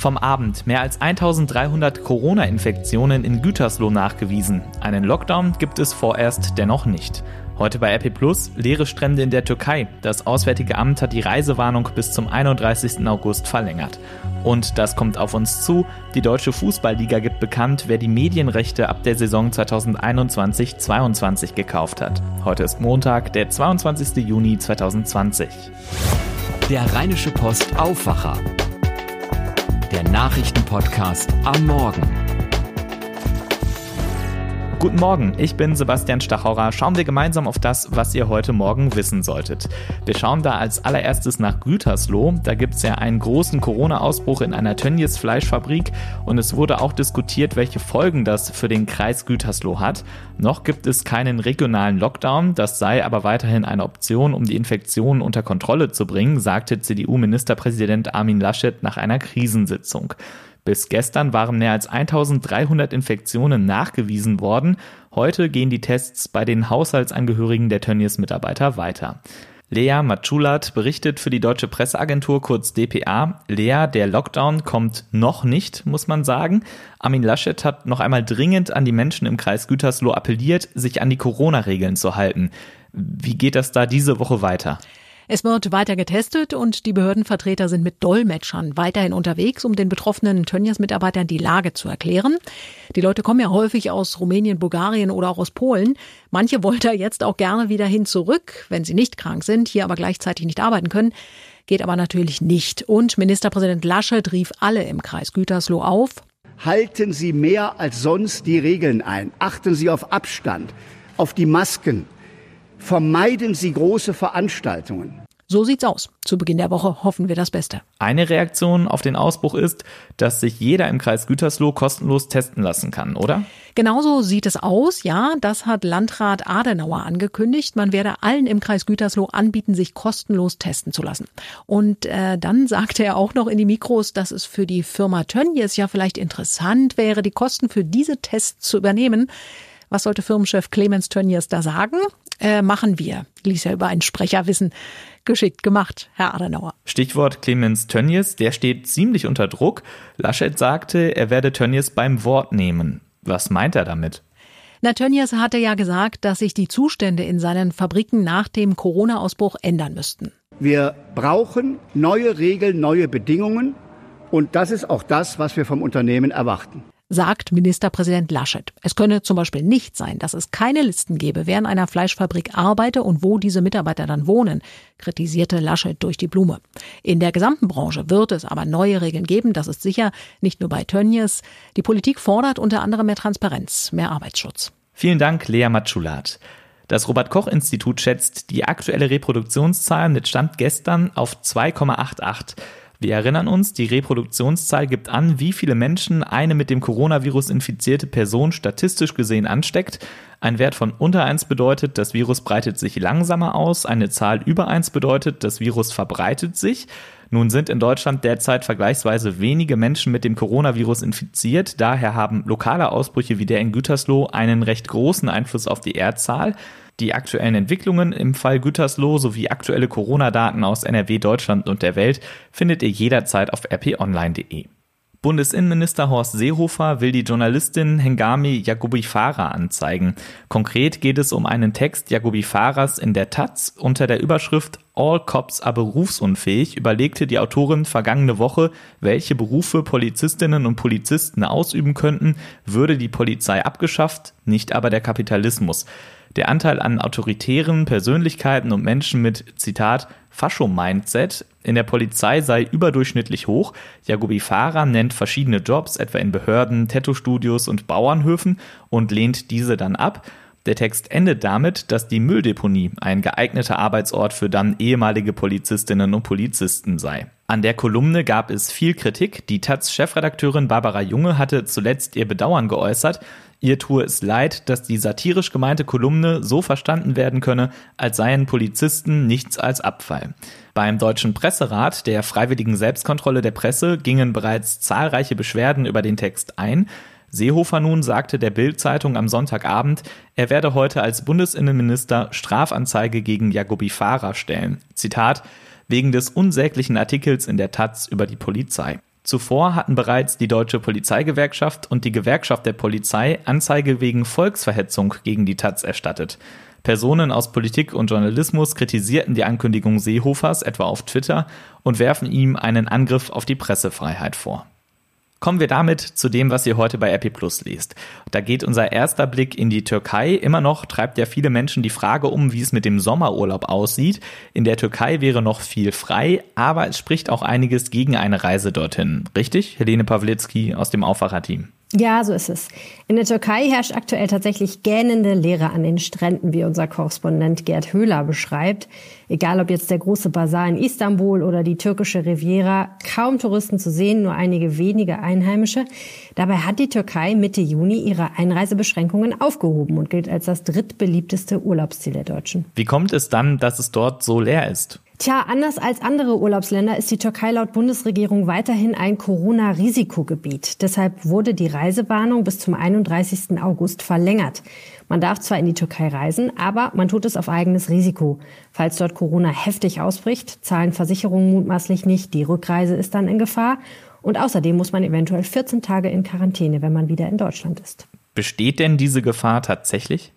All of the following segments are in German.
Vom Abend mehr als 1300 Corona-Infektionen in Gütersloh nachgewiesen. Einen Lockdown gibt es vorerst dennoch nicht. Heute bei RP Plus leere Strände in der Türkei. Das Auswärtige Amt hat die Reisewarnung bis zum 31. August verlängert. Und das kommt auf uns zu. Die Deutsche Fußballliga gibt bekannt, wer die Medienrechte ab der Saison 2021-22 gekauft hat. Heute ist Montag, der 22. Juni 2020. Der Rheinische Post Aufwacher. Der Nachrichtenpodcast am Morgen. Guten Morgen, ich bin Sebastian Stachauer. Schauen wir gemeinsam auf das, was ihr heute Morgen wissen solltet. Wir schauen da als allererstes nach Gütersloh. Da gibt es ja einen großen Corona-Ausbruch in einer Tönnies Fleischfabrik und es wurde auch diskutiert, welche Folgen das für den Kreis Gütersloh hat. Noch gibt es keinen regionalen Lockdown, das sei aber weiterhin eine Option, um die Infektionen unter Kontrolle zu bringen, sagte CDU-Ministerpräsident Armin Laschet nach einer Krisensitzung. Bis gestern waren mehr als 1300 Infektionen nachgewiesen worden. Heute gehen die Tests bei den Haushaltsangehörigen der Tönnies-Mitarbeiter weiter. Lea Matschulat berichtet für die deutsche Presseagentur kurz dpa. Lea, der Lockdown kommt noch nicht, muss man sagen. Armin Laschet hat noch einmal dringend an die Menschen im Kreis Gütersloh appelliert, sich an die Corona-Regeln zu halten. Wie geht das da diese Woche weiter? Es wird weiter getestet und die Behördenvertreter sind mit Dolmetschern weiterhin unterwegs, um den betroffenen Tönnies-Mitarbeitern die Lage zu erklären. Die Leute kommen ja häufig aus Rumänien, Bulgarien oder auch aus Polen. Manche wollen da jetzt auch gerne wieder hin zurück, wenn sie nicht krank sind, hier aber gleichzeitig nicht arbeiten können. Geht aber natürlich nicht. Und Ministerpräsident Laschet rief alle im Kreis Gütersloh auf. Halten Sie mehr als sonst die Regeln ein. Achten Sie auf Abstand, auf die Masken. Vermeiden Sie große Veranstaltungen. So sieht's aus. Zu Beginn der Woche hoffen wir das Beste. Eine Reaktion auf den Ausbruch ist, dass sich jeder im Kreis Gütersloh kostenlos testen lassen kann, oder? Genauso sieht es aus, ja. Das hat Landrat Adenauer angekündigt. Man werde allen im Kreis Gütersloh anbieten, sich kostenlos testen zu lassen. Und äh, dann sagte er auch noch in die Mikros, dass es für die Firma Tönnies ja vielleicht interessant wäre, die Kosten für diese Tests zu übernehmen. Was sollte Firmenchef Clemens Tönnies da sagen? Äh, machen wir, ließ er über einen Sprecher wissen. Geschickt gemacht, Herr Adenauer. Stichwort Clemens Tönnies, der steht ziemlich unter Druck. Laschet sagte, er werde Tönnies beim Wort nehmen. Was meint er damit? Na, Tönnies hatte ja gesagt, dass sich die Zustände in seinen Fabriken nach dem Corona-Ausbruch ändern müssten. Wir brauchen neue Regeln, neue Bedingungen. Und das ist auch das, was wir vom Unternehmen erwarten sagt Ministerpräsident Laschet. Es könne zum Beispiel nicht sein, dass es keine Listen gebe, wer in einer Fleischfabrik arbeite und wo diese Mitarbeiter dann wohnen, kritisierte Laschet durch die Blume. In der gesamten Branche wird es aber neue Regeln geben, das ist sicher, nicht nur bei Tönnies. Die Politik fordert unter anderem mehr Transparenz, mehr Arbeitsschutz. Vielen Dank, Lea Matschulat. Das Robert Koch Institut schätzt die aktuelle Reproduktionszahl mit Stand gestern auf 2,88. Wir erinnern uns, die Reproduktionszahl gibt an, wie viele Menschen eine mit dem Coronavirus infizierte Person statistisch gesehen ansteckt. Ein Wert von unter 1 bedeutet, das Virus breitet sich langsamer aus. Eine Zahl über 1 bedeutet, das Virus verbreitet sich. Nun sind in Deutschland derzeit vergleichsweise wenige Menschen mit dem Coronavirus infiziert. Daher haben lokale Ausbrüche wie der in Gütersloh einen recht großen Einfluss auf die R-Zahl. Die aktuellen Entwicklungen im Fall Gütersloh sowie aktuelle Corona-Daten aus NRW, Deutschland und der Welt findet ihr jederzeit auf rponline.de. Bundesinnenminister Horst Seehofer will die Journalistin Hengami Jacobi Farah anzeigen. Konkret geht es um einen Text Jacobi Farahs in der Taz unter der Überschrift All Cops are berufsunfähig überlegte die Autorin vergangene Woche, welche Berufe Polizistinnen und Polizisten ausüben könnten, würde die Polizei abgeschafft, nicht aber der Kapitalismus. Der Anteil an autoritären Persönlichkeiten und Menschen mit, Zitat, Fascho-Mindset in der Polizei sei überdurchschnittlich hoch. Jagobi Farah nennt verschiedene Jobs, etwa in Behörden, Tattoo-Studios und Bauernhöfen und lehnt diese dann ab. Der Text endet damit, dass die Mülldeponie ein geeigneter Arbeitsort für dann ehemalige Polizistinnen und Polizisten sei. An der Kolumne gab es viel Kritik. Die Taz-Chefredakteurin Barbara Junge hatte zuletzt ihr Bedauern geäußert. Ihr tue es leid, dass die satirisch gemeinte Kolumne so verstanden werden könne, als seien Polizisten nichts als Abfall. Beim Deutschen Presserat, der freiwilligen Selbstkontrolle der Presse, gingen bereits zahlreiche Beschwerden über den Text ein. Seehofer nun sagte der Bild-Zeitung am Sonntagabend, er werde heute als Bundesinnenminister Strafanzeige gegen Jagobi Farah stellen. Zitat, wegen des unsäglichen Artikels in der Taz über die Polizei. Zuvor hatten bereits die Deutsche Polizeigewerkschaft und die Gewerkschaft der Polizei Anzeige wegen Volksverhetzung gegen die Taz erstattet. Personen aus Politik und Journalismus kritisierten die Ankündigung Seehofers etwa auf Twitter und werfen ihm einen Angriff auf die Pressefreiheit vor. Kommen wir damit zu dem, was ihr heute bei Epi Plus liest. Da geht unser erster Blick in die Türkei. Immer noch treibt ja viele Menschen die Frage um, wie es mit dem Sommerurlaub aussieht. In der Türkei wäre noch viel frei, aber es spricht auch einiges gegen eine Reise dorthin. Richtig? Helene Pawlitzki aus dem Aufwacherteam. Ja, so ist es. In der Türkei herrscht aktuell tatsächlich gähnende Leere an den Stränden, wie unser Korrespondent Gerd Höhler beschreibt. Egal ob jetzt der große Bazar in Istanbul oder die türkische Riviera, kaum Touristen zu sehen, nur einige wenige Einheimische. Dabei hat die Türkei Mitte Juni ihre Einreisebeschränkungen aufgehoben und gilt als das drittbeliebteste Urlaubsziel der Deutschen. Wie kommt es dann, dass es dort so leer ist? Tja, anders als andere Urlaubsländer ist die Türkei laut Bundesregierung weiterhin ein Corona-Risikogebiet. Deshalb wurde die Reisewarnung bis zum 31. August verlängert. Man darf zwar in die Türkei reisen, aber man tut es auf eigenes Risiko. Falls dort Corona heftig ausbricht, zahlen Versicherungen mutmaßlich nicht. Die Rückreise ist dann in Gefahr. Und außerdem muss man eventuell 14 Tage in Quarantäne, wenn man wieder in Deutschland ist. Besteht denn diese Gefahr tatsächlich?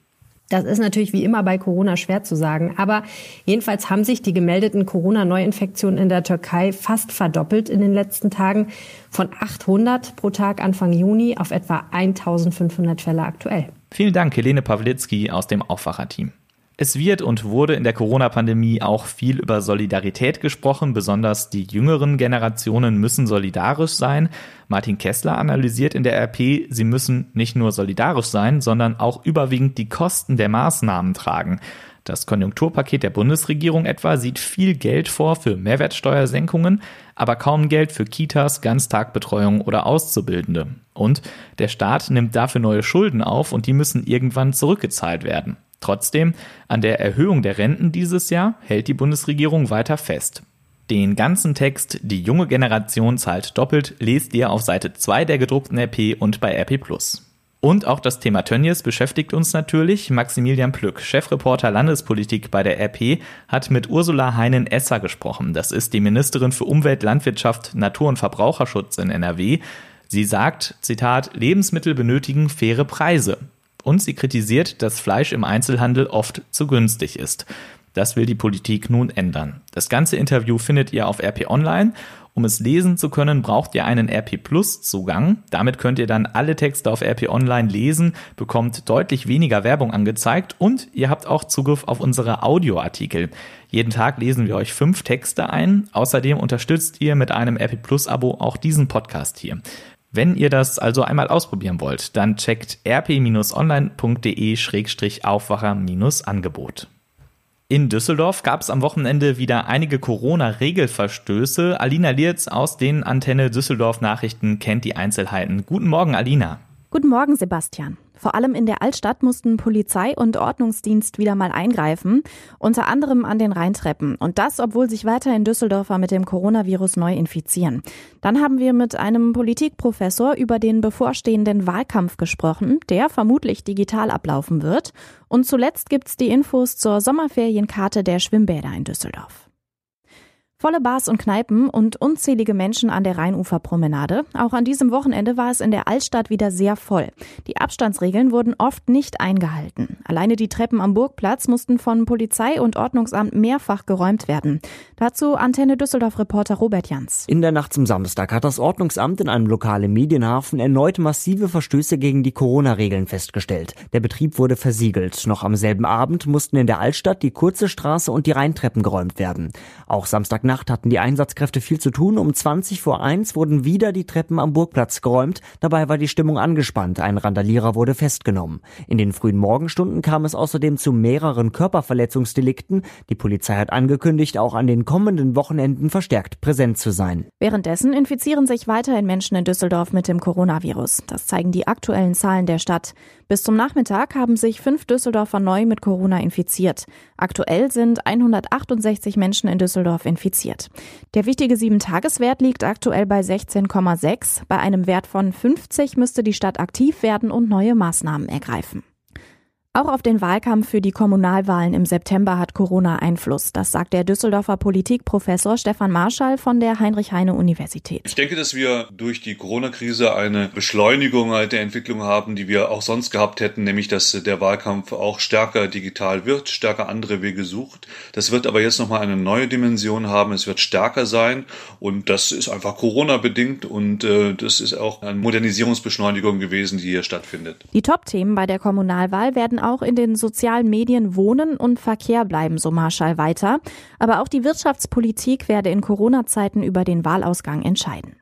Das ist natürlich wie immer bei Corona schwer zu sagen. Aber jedenfalls haben sich die gemeldeten Corona-Neuinfektionen in der Türkei fast verdoppelt in den letzten Tagen. Von 800 pro Tag Anfang Juni auf etwa 1500 Fälle aktuell. Vielen Dank, Helene Pawlitzki aus dem Aufwacherteam. Es wird und wurde in der Corona-Pandemie auch viel über Solidarität gesprochen. Besonders die jüngeren Generationen müssen solidarisch sein. Martin Kessler analysiert in der RP, sie müssen nicht nur solidarisch sein, sondern auch überwiegend die Kosten der Maßnahmen tragen. Das Konjunkturpaket der Bundesregierung etwa sieht viel Geld vor für Mehrwertsteuersenkungen, aber kaum Geld für Kitas, Ganztagbetreuung oder Auszubildende. Und der Staat nimmt dafür neue Schulden auf und die müssen irgendwann zurückgezahlt werden. Trotzdem, an der Erhöhung der Renten dieses Jahr hält die Bundesregierung weiter fest. Den ganzen Text Die junge Generation zahlt doppelt lest ihr auf Seite 2 der gedruckten RP und bei RP Plus. Und auch das Thema Tönnies beschäftigt uns natürlich. Maximilian Plück, Chefreporter Landespolitik bei der RP, hat mit Ursula Heinen-Esser gesprochen. Das ist die Ministerin für Umwelt, Landwirtschaft, Natur- und Verbraucherschutz in NRW. Sie sagt, Zitat, Lebensmittel benötigen faire Preise. Und sie kritisiert, dass Fleisch im Einzelhandel oft zu günstig ist. Das will die Politik nun ändern. Das ganze Interview findet ihr auf RP Online. Um es lesen zu können, braucht ihr einen RP Plus Zugang. Damit könnt ihr dann alle Texte auf RP Online lesen, bekommt deutlich weniger Werbung angezeigt und ihr habt auch Zugriff auf unsere Audioartikel. Jeden Tag lesen wir euch fünf Texte ein. Außerdem unterstützt ihr mit einem RP Plus Abo auch diesen Podcast hier. Wenn ihr das also einmal ausprobieren wollt, dann checkt rp-online.de-aufwacher-angebot. In Düsseldorf gab es am Wochenende wieder einige Corona-Regelverstöße. Alina Lierz aus den Antenne Düsseldorf Nachrichten kennt die Einzelheiten. Guten Morgen, Alina. Guten Morgen, Sebastian. Vor allem in der Altstadt mussten Polizei und Ordnungsdienst wieder mal eingreifen, unter anderem an den Rheintreppen. Und das, obwohl sich weiterhin Düsseldorfer mit dem Coronavirus neu infizieren. Dann haben wir mit einem Politikprofessor über den bevorstehenden Wahlkampf gesprochen, der vermutlich digital ablaufen wird. Und zuletzt gibt's die Infos zur Sommerferienkarte der Schwimmbäder in Düsseldorf. Volle Bars und Kneipen und unzählige Menschen an der Rheinuferpromenade. Auch an diesem Wochenende war es in der Altstadt wieder sehr voll. Die Abstandsregeln wurden oft nicht eingehalten. Alleine die Treppen am Burgplatz mussten von Polizei und Ordnungsamt mehrfach geräumt werden. Dazu Antenne Düsseldorf-Reporter Robert Jans. In der Nacht zum Samstag hat das Ordnungsamt in einem lokalen Medienhafen erneut massive Verstöße gegen die Corona-Regeln festgestellt. Der Betrieb wurde versiegelt. Noch am selben Abend mussten in der Altstadt die Kurze Straße und die Rheintreppen geräumt werden. Auch Samstagnacht Nacht hatten die Einsatzkräfte viel zu tun. Um 20 vor 1 wurden wieder die Treppen am Burgplatz geräumt. Dabei war die Stimmung angespannt. Ein Randalierer wurde festgenommen. In den frühen Morgenstunden kam es außerdem zu mehreren Körperverletzungsdelikten. Die Polizei hat angekündigt, auch an den kommenden Wochenenden verstärkt präsent zu sein. Währenddessen infizieren sich weiterhin Menschen in Düsseldorf mit dem Coronavirus. Das zeigen die aktuellen Zahlen der Stadt. Bis zum Nachmittag haben sich fünf Düsseldorfer neu mit Corona infiziert. Aktuell sind 168 Menschen in Düsseldorf infiziert. Der wichtige 7-Tages-Wert liegt aktuell bei 16,6. Bei einem Wert von 50 müsste die Stadt aktiv werden und neue Maßnahmen ergreifen. Auch auf den Wahlkampf für die Kommunalwahlen im September hat Corona Einfluss. Das sagt der Düsseldorfer Politikprofessor Stefan Marschall von der Heinrich-Heine-Universität. Ich denke, dass wir durch die Corona-Krise eine Beschleunigung der Entwicklung haben, die wir auch sonst gehabt hätten, nämlich dass der Wahlkampf auch stärker digital wird, stärker andere Wege sucht. Das wird aber jetzt nochmal eine neue Dimension haben. Es wird stärker sein und das ist einfach Corona-bedingt und äh, das ist auch eine Modernisierungsbeschleunigung gewesen, die hier stattfindet. Die Top-Themen bei der Kommunalwahl werden auch in den sozialen Medien Wohnen und Verkehr bleiben, so Marschall weiter. Aber auch die Wirtschaftspolitik werde in Corona-Zeiten über den Wahlausgang entscheiden.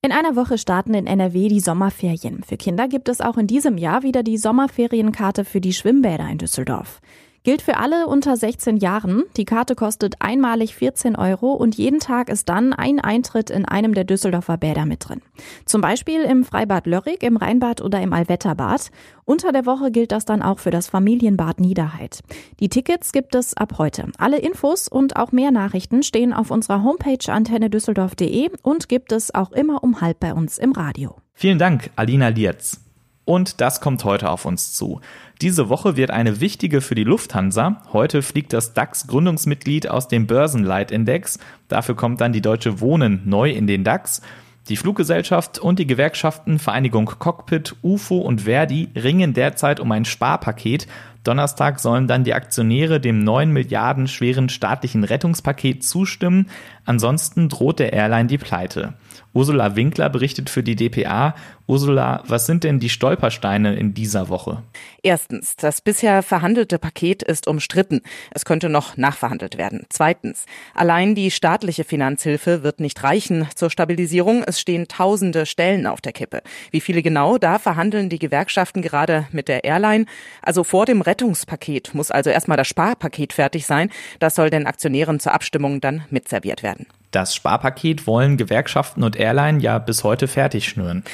In einer Woche starten in NRW die Sommerferien. Für Kinder gibt es auch in diesem Jahr wieder die Sommerferienkarte für die Schwimmbäder in Düsseldorf. Gilt für alle unter 16 Jahren. Die Karte kostet einmalig 14 Euro und jeden Tag ist dann ein Eintritt in einem der Düsseldorfer Bäder mit drin. Zum Beispiel im Freibad Lörrig, im Rheinbad oder im Allwetterbad. Unter der Woche gilt das dann auch für das Familienbad Niederheit. Die Tickets gibt es ab heute. Alle Infos und auch mehr Nachrichten stehen auf unserer Homepage antennedüsseldorf.de und gibt es auch immer um halb bei uns im Radio. Vielen Dank, Alina Lietz. Und das kommt heute auf uns zu. Diese Woche wird eine wichtige für die Lufthansa. Heute fliegt das DAX-Gründungsmitglied aus dem Börsenleitindex. Dafür kommt dann die Deutsche Wohnen neu in den DAX. Die Fluggesellschaft und die Gewerkschaften Vereinigung Cockpit, UFO und Verdi ringen derzeit um ein Sparpaket. Donnerstag sollen dann die Aktionäre dem 9 Milliarden schweren staatlichen Rettungspaket zustimmen. Ansonsten droht der Airline die Pleite. Ursula Winkler berichtet für die dpa. Ursula, was sind denn die Stolpersteine in dieser Woche? Erstens, das bisher verhandelte Paket ist umstritten. Es könnte noch nachverhandelt werden. Zweitens, allein die staatliche Finanzhilfe wird nicht reichen zur Stabilisierung. Es stehen tausende Stellen auf der Kippe. Wie viele genau, da verhandeln die Gewerkschaften gerade mit der Airline. Also vor dem Rettungspaket muss also erstmal das Sparpaket fertig sein. Das soll den Aktionären zur Abstimmung dann mitserviert werden. Das Sparpaket wollen Gewerkschaften und Airline ja bis heute fertig schnüren.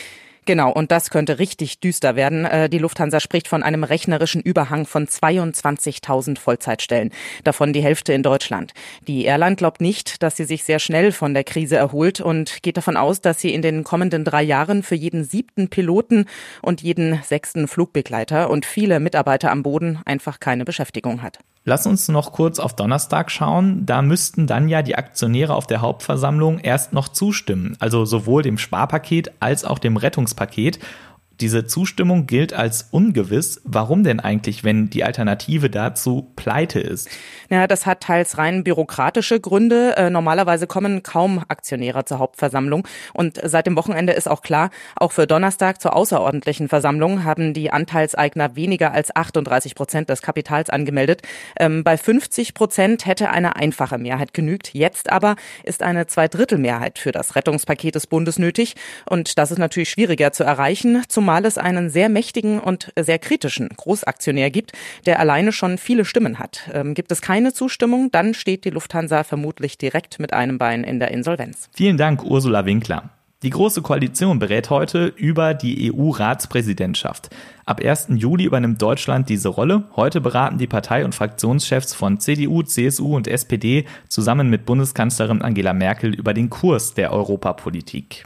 Genau, und das könnte richtig düster werden. Äh, die Lufthansa spricht von einem rechnerischen Überhang von 22.000 Vollzeitstellen, davon die Hälfte in Deutschland. Die Airline glaubt nicht, dass sie sich sehr schnell von der Krise erholt und geht davon aus, dass sie in den kommenden drei Jahren für jeden siebten Piloten und jeden sechsten Flugbegleiter und viele Mitarbeiter am Boden einfach keine Beschäftigung hat. Lass uns noch kurz auf Donnerstag schauen. Da müssten dann ja die Aktionäre auf der Hauptversammlung erst noch zustimmen. Also sowohl dem Sparpaket als auch dem Rettungspaket. Diese Zustimmung gilt als ungewiss. Warum denn eigentlich, wenn die Alternative dazu pleite ist? Ja, das hat teils rein bürokratische Gründe. Äh, normalerweise kommen kaum Aktionäre zur Hauptversammlung. Und seit dem Wochenende ist auch klar, auch für Donnerstag zur außerordentlichen Versammlung haben die Anteilseigner weniger als 38 Prozent des Kapitals angemeldet. Ähm, bei 50 Prozent hätte eine einfache Mehrheit genügt. Jetzt aber ist eine Zweidrittelmehrheit für das Rettungspaket des Bundes nötig. Und das ist natürlich schwieriger zu erreichen. Zum zumal es einen sehr mächtigen und sehr kritischen Großaktionär gibt, der alleine schon viele Stimmen hat. Ähm, gibt es keine Zustimmung, dann steht die Lufthansa vermutlich direkt mit einem Bein in der Insolvenz. Vielen Dank, Ursula Winkler. Die Große Koalition berät heute über die EU-Ratspräsidentschaft. Ab 1. Juli übernimmt Deutschland diese Rolle. Heute beraten die Partei- und Fraktionschefs von CDU, CSU und SPD zusammen mit Bundeskanzlerin Angela Merkel über den Kurs der Europapolitik.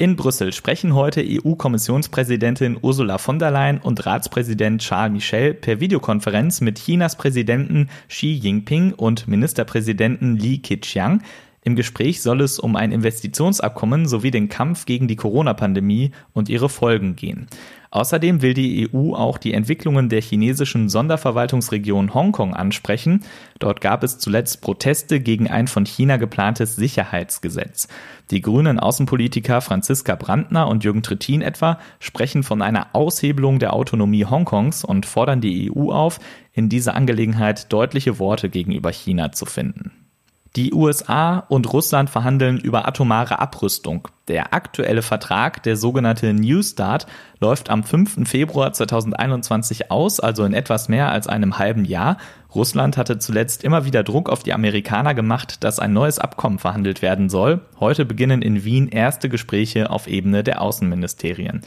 In Brüssel sprechen heute EU-Kommissionspräsidentin Ursula von der Leyen und Ratspräsident Charles Michel per Videokonferenz mit Chinas Präsidenten Xi Jinping und Ministerpräsidenten Li Keqiang. Im Gespräch soll es um ein Investitionsabkommen sowie den Kampf gegen die Corona-Pandemie und ihre Folgen gehen. Außerdem will die EU auch die Entwicklungen der chinesischen Sonderverwaltungsregion Hongkong ansprechen. Dort gab es zuletzt Proteste gegen ein von China geplantes Sicherheitsgesetz. Die grünen Außenpolitiker Franziska Brandner und Jürgen Trittin etwa sprechen von einer Aushebelung der Autonomie Hongkongs und fordern die EU auf, in dieser Angelegenheit deutliche Worte gegenüber China zu finden. Die USA und Russland verhandeln über atomare Abrüstung. Der aktuelle Vertrag, der sogenannte New Start, läuft am 5. Februar 2021 aus, also in etwas mehr als einem halben Jahr. Russland hatte zuletzt immer wieder Druck auf die Amerikaner gemacht, dass ein neues Abkommen verhandelt werden soll. Heute beginnen in Wien erste Gespräche auf Ebene der Außenministerien.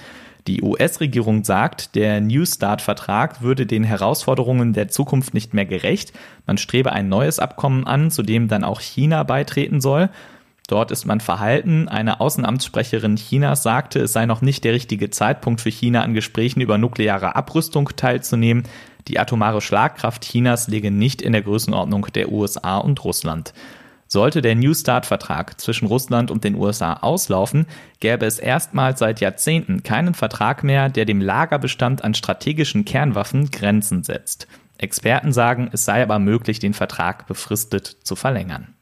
Die US-Regierung sagt, der New Start-Vertrag würde den Herausforderungen der Zukunft nicht mehr gerecht. Man strebe ein neues Abkommen an, zu dem dann auch China beitreten soll. Dort ist man verhalten. Eine Außenamtssprecherin Chinas sagte, es sei noch nicht der richtige Zeitpunkt für China an Gesprächen über nukleare Abrüstung teilzunehmen. Die atomare Schlagkraft Chinas liege nicht in der Größenordnung der USA und Russland. Sollte der New Start-Vertrag zwischen Russland und den USA auslaufen, gäbe es erstmals seit Jahrzehnten keinen Vertrag mehr, der dem Lagerbestand an strategischen Kernwaffen Grenzen setzt. Experten sagen, es sei aber möglich, den Vertrag befristet zu verlängern.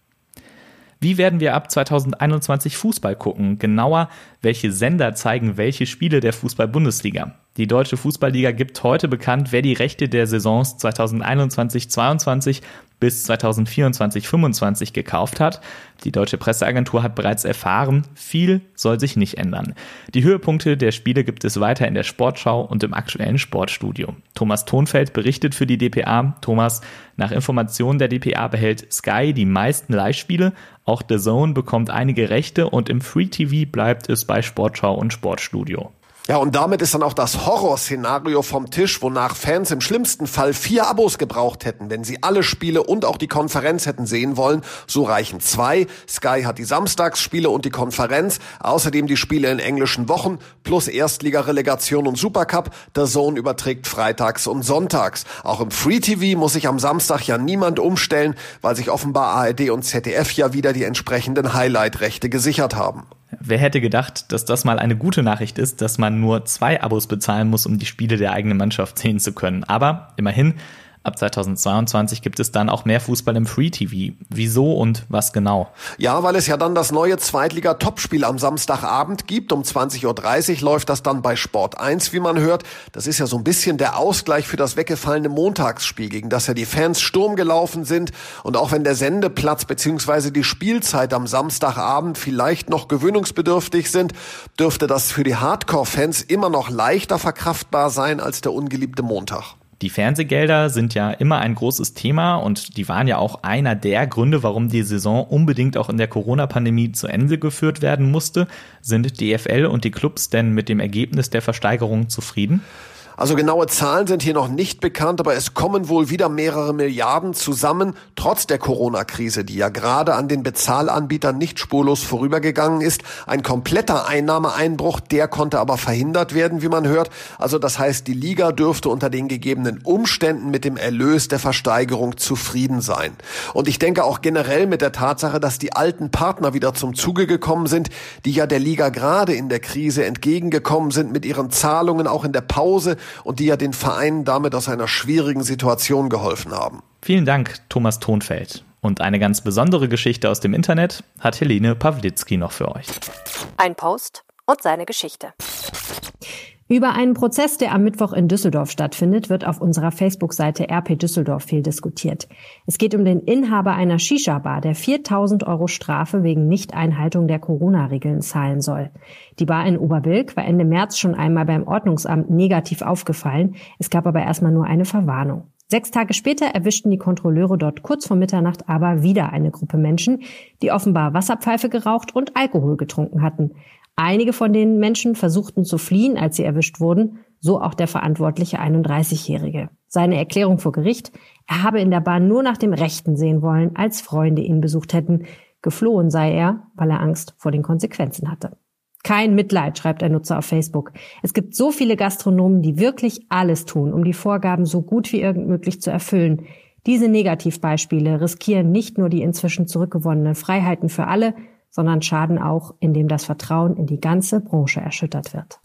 Wie werden wir ab 2021 Fußball gucken? Genauer, welche Sender zeigen welche Spiele der Fußball-Bundesliga? Die Deutsche Fußballliga gibt heute bekannt, wer die Rechte der Saisons 2021-22 bis 2024-25 gekauft hat. Die deutsche Presseagentur hat bereits erfahren, viel soll sich nicht ändern. Die Höhepunkte der Spiele gibt es weiter in der Sportschau und im aktuellen Sportstudio. Thomas Thonfeld berichtet für die DPA. Thomas, nach Informationen der DPA behält Sky die meisten Live-Spiele. Auch The Zone bekommt einige Rechte und im Free TV bleibt es bei Sportschau und Sportstudio. Ja, und damit ist dann auch das Horrorszenario vom Tisch, wonach Fans im schlimmsten Fall vier Abos gebraucht hätten, wenn sie alle Spiele und auch die Konferenz hätten sehen wollen. So reichen zwei. Sky hat die Samstagsspiele und die Konferenz, außerdem die Spiele in englischen Wochen plus Erstliga-Relegation und Supercup. Der Zone überträgt freitags und sonntags. Auch im Free TV muss sich am Samstag ja niemand umstellen, weil sich offenbar ARD und ZDF ja wieder die entsprechenden Highlight-Rechte gesichert haben. Wer hätte gedacht, dass das mal eine gute Nachricht ist, dass man nur zwei Abos bezahlen muss, um die Spiele der eigenen Mannschaft sehen zu können. Aber immerhin, Ab 2022 gibt es dann auch mehr Fußball im Free TV. Wieso und was genau? Ja, weil es ja dann das neue Zweitliga-Topspiel am Samstagabend gibt. Um 20.30 Uhr läuft das dann bei Sport 1, wie man hört. Das ist ja so ein bisschen der Ausgleich für das weggefallene Montagsspiel, gegen das ja die Fans Sturm gelaufen sind. Und auch wenn der Sendeplatz bzw. die Spielzeit am Samstagabend vielleicht noch gewöhnungsbedürftig sind, dürfte das für die Hardcore-Fans immer noch leichter verkraftbar sein als der ungeliebte Montag. Die Fernsehgelder sind ja immer ein großes Thema und die waren ja auch einer der Gründe, warum die Saison unbedingt auch in der Corona-Pandemie zu Ende geführt werden musste. Sind DFL und die Clubs denn mit dem Ergebnis der Versteigerung zufrieden? Also genaue Zahlen sind hier noch nicht bekannt, aber es kommen wohl wieder mehrere Milliarden zusammen, trotz der Corona-Krise, die ja gerade an den Bezahlanbietern nicht spurlos vorübergegangen ist. Ein kompletter Einnahmeeinbruch, der konnte aber verhindert werden, wie man hört. Also das heißt, die Liga dürfte unter den gegebenen Umständen mit dem Erlös der Versteigerung zufrieden sein. Und ich denke auch generell mit der Tatsache, dass die alten Partner wieder zum Zuge gekommen sind, die ja der Liga gerade in der Krise entgegengekommen sind mit ihren Zahlungen auch in der Pause und die ja den Vereinen damit aus einer schwierigen Situation geholfen haben. Vielen Dank, Thomas Thonfeld. Und eine ganz besondere Geschichte aus dem Internet hat Helene Pawlitzki noch für euch. Ein Post und seine Geschichte. Über einen Prozess, der am Mittwoch in Düsseldorf stattfindet, wird auf unserer Facebook-Seite RP Düsseldorf viel diskutiert. Es geht um den Inhaber einer Shisha-Bar, der 4000 Euro Strafe wegen Nichteinhaltung der Corona-Regeln zahlen soll. Die Bar in Oberbilk war Ende März schon einmal beim Ordnungsamt negativ aufgefallen. Es gab aber erstmal nur eine Verwarnung. Sechs Tage später erwischten die Kontrolleure dort kurz vor Mitternacht aber wieder eine Gruppe Menschen, die offenbar Wasserpfeife geraucht und Alkohol getrunken hatten. Einige von den Menschen versuchten zu fliehen, als sie erwischt wurden, so auch der verantwortliche 31-Jährige. Seine Erklärung vor Gericht, er habe in der Bahn nur nach dem Rechten sehen wollen, als Freunde ihn besucht hätten. Geflohen sei er, weil er Angst vor den Konsequenzen hatte. Kein Mitleid, schreibt ein Nutzer auf Facebook. Es gibt so viele Gastronomen, die wirklich alles tun, um die Vorgaben so gut wie irgend möglich zu erfüllen. Diese Negativbeispiele riskieren nicht nur die inzwischen zurückgewonnenen Freiheiten für alle, sondern schaden auch, indem das Vertrauen in die ganze Branche erschüttert wird.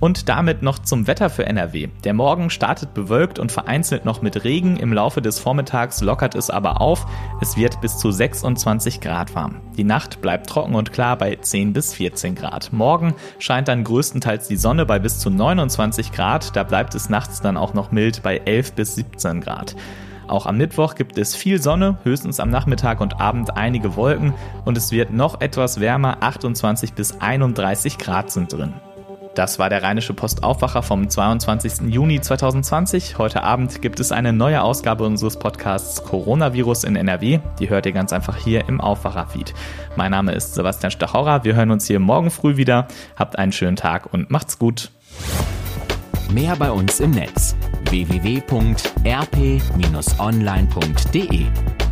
Und damit noch zum Wetter für NRW. Der Morgen startet bewölkt und vereinzelt noch mit Regen. Im Laufe des Vormittags lockert es aber auf. Es wird bis zu 26 Grad warm. Die Nacht bleibt trocken und klar bei 10 bis 14 Grad. Morgen scheint dann größtenteils die Sonne bei bis zu 29 Grad. Da bleibt es nachts dann auch noch mild bei 11 bis 17 Grad. Auch am Mittwoch gibt es viel Sonne, höchstens am Nachmittag und Abend einige Wolken und es wird noch etwas wärmer, 28 bis 31 Grad sind drin. Das war der Rheinische Postaufwacher vom 22. Juni 2020. Heute Abend gibt es eine neue Ausgabe unseres Podcasts Coronavirus in NRW. Die hört ihr ganz einfach hier im Aufwacher-Feed. Mein Name ist Sebastian Stachorra. Wir hören uns hier morgen früh wieder. Habt einen schönen Tag und macht's gut. Mehr bei uns im Netz www.rp-online.de